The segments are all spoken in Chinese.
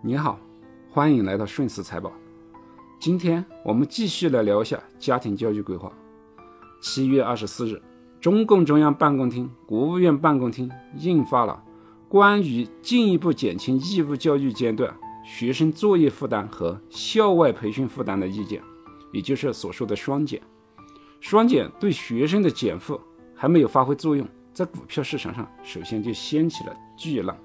你好，欢迎来到顺思财宝。今天我们继续来聊一下家庭教育规划。七月二十四日，中共中央办公厅、国务院办公厅印发了关于进一步减轻义务教育阶段学生作业负担和校外培训负担的意见，也就是所说的“双减”。双减对学生的减负还没有发挥作用，在股票市场上首先就掀起了巨浪，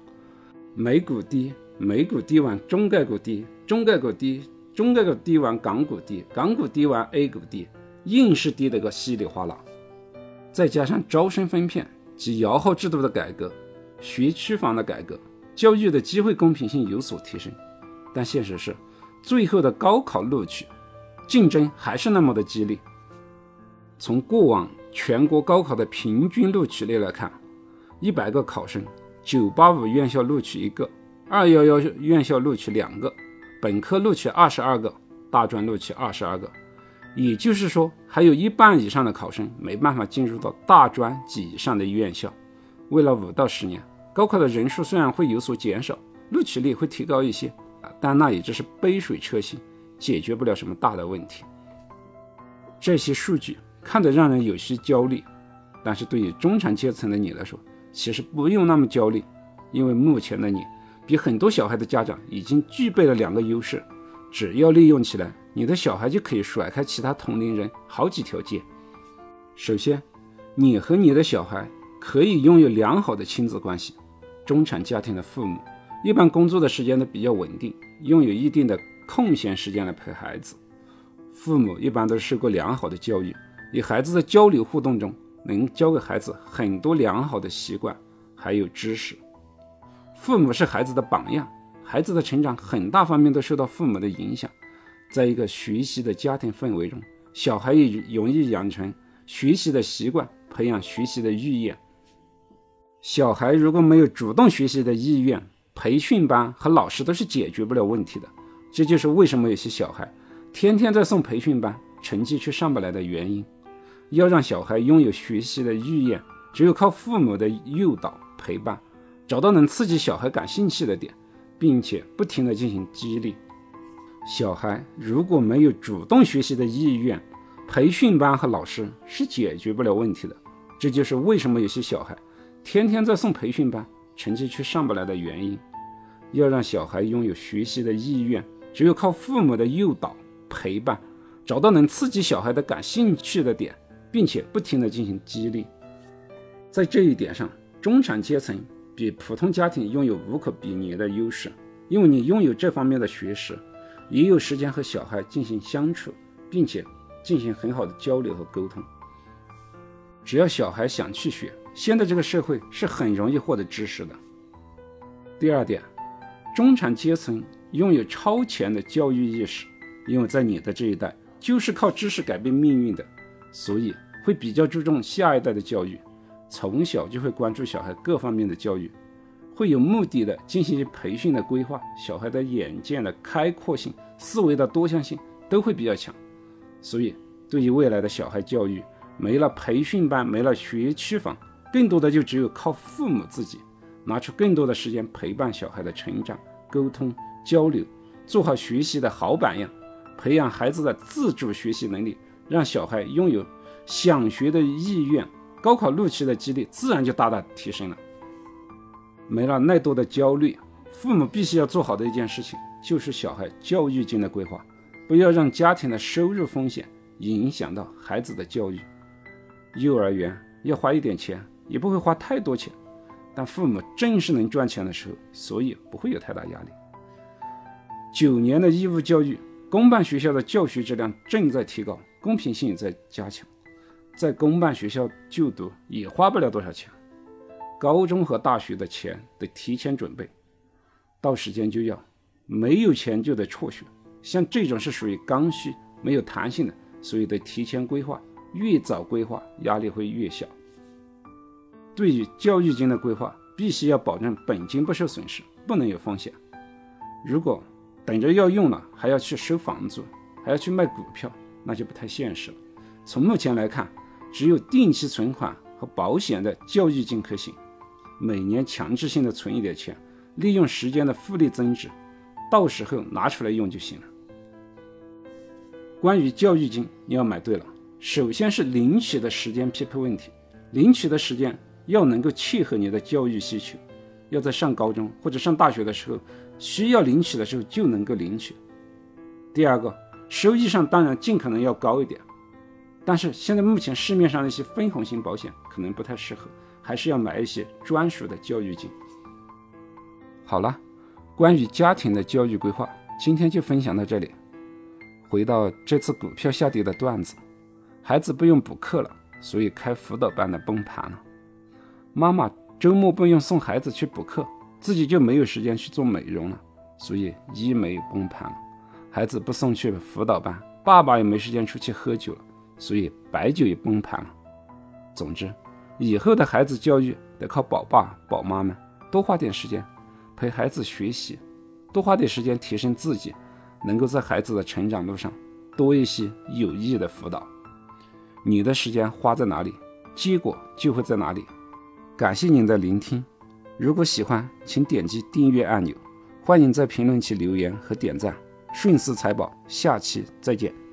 美股跌。美股低完，中概股低，中概股低，中概股低完，港股低，港股低完，A 股低，硬是低得个稀里哗啦。再加上招生分片及摇号制度的改革，学区房的改革，教育的机会公平性有所提升。但现实是，最后的高考录取竞争还是那么的激烈。从过往全国高考的平均录取率来看，一百个考生，九八五院校录取一个。二幺幺院校录取两个，本科录取二十二个，大专录取二十二个，也就是说，还有一半以上的考生没办法进入到大专及以上的院校。未来五到十年，高考的人数虽然会有所减少，录取率会提高一些，但那也只是杯水车薪，解决不了什么大的问题。这些数据看得让人有些焦虑，但是对于中产阶层的你来说，其实不用那么焦虑，因为目前的你。比很多小孩的家长已经具备了两个优势，只要利用起来，你的小孩就可以甩开其他同龄人好几条街。首先，你和你的小孩可以拥有良好的亲子关系。中产家庭的父母一般工作的时间都比较稳定，拥有一定的空闲时间来陪孩子。父母一般都受过良好的教育，与孩子的交流互动中，能教给孩子很多良好的习惯，还有知识。父母是孩子的榜样，孩子的成长很大方面都受到父母的影响。在一个学习的家庭氛围中，小孩也容易养成学习的习惯，培养学习的意愿。小孩如果没有主动学习的意愿，培训班和老师都是解决不了问题的。这就是为什么有些小孩天天在送培训班，成绩却上不来的原因。要让小孩拥有学习的意愿，只有靠父母的诱导陪伴。找到能刺激小孩感兴趣的点，并且不停地进行激励。小孩如果没有主动学习的意愿，培训班和老师是解决不了问题的。这就是为什么有些小孩天天在送培训班，成绩却上不来的原因。要让小孩拥有学习的意愿，只有靠父母的诱导陪伴，找到能刺激小孩的感兴趣的点，并且不停地进行激励。在这一点上，中产阶层。比普通家庭拥有无可比拟的优势，因为你拥有这方面的学识，也有时间和小孩进行相处，并且进行很好的交流和沟通。只要小孩想去学，现在这个社会是很容易获得知识的。第二点，中产阶层拥有超前的教育意识，因为在你的这一代就是靠知识改变命运的，所以会比较注重下一代的教育。从小就会关注小孩各方面的教育，会有目的的进行培训的规划，小孩的眼界的开阔性、思维的多样性都会比较强。所以，对于未来的小孩教育，没了培训班，没了学区房，更多的就只有靠父母自己拿出更多的时间陪伴小孩的成长、沟通交流，做好学习的好榜样，培养孩子的自主学习能力，让小孩拥有想学的意愿。高考录取的几率自然就大大提升了。没了那多的焦虑，父母必须要做好的一件事情就是小孩教育金的规划，不要让家庭的收入风险影响到孩子的教育。幼儿园要花一点钱，也不会花太多钱，但父母正是能赚钱的时候，所以不会有太大压力。九年的义务教育，公办学校的教学质量正在提高，公平性也在加强。在公办学校就读也花不了多少钱，高中和大学的钱得提前准备，到时间就要，没有钱就得辍学。像这种是属于刚需、没有弹性的，所以得提前规划，越早规划压力会越小。对于教育金的规划，必须要保证本金不受损失，不能有风险。如果等着要用了还要去收房租，还要去卖股票，那就不太现实了。从目前来看。只有定期存款和保险的教育金可行，每年强制性的存一点钱，利用时间的复利增值，到时候拿出来用就行了。关于教育金，你要买对了。首先是领取的时间匹配问题，领取的时间要能够契合你的教育需求，要在上高中或者上大学的时候需要领取的时候就能够领取。第二个，收益上当然尽可能要高一点，但是现在目前市面上的一些分红型保险可能不太适合，还是要买一些专属的教育金。好了，关于家庭的教育规划，今天就分享到这里。回到这次股票下跌的段子，孩子不用补课了，所以开辅导班的崩盘了。妈妈周末不用送孩子去补课，自己就没有时间去做美容了，所以医美崩盘了。孩子不送去辅导班，爸爸也没时间出去喝酒了，所以白酒也崩盘了。总之，以后的孩子教育得靠宝爸宝妈们多花点时间陪孩子学习，多花点时间提升自己。能够在孩子的成长路上多一些有益的辅导，你的时间花在哪里，结果就会在哪里。感谢您的聆听，如果喜欢，请点击订阅按钮，欢迎在评论区留言和点赞。顺思财宝，下期再见。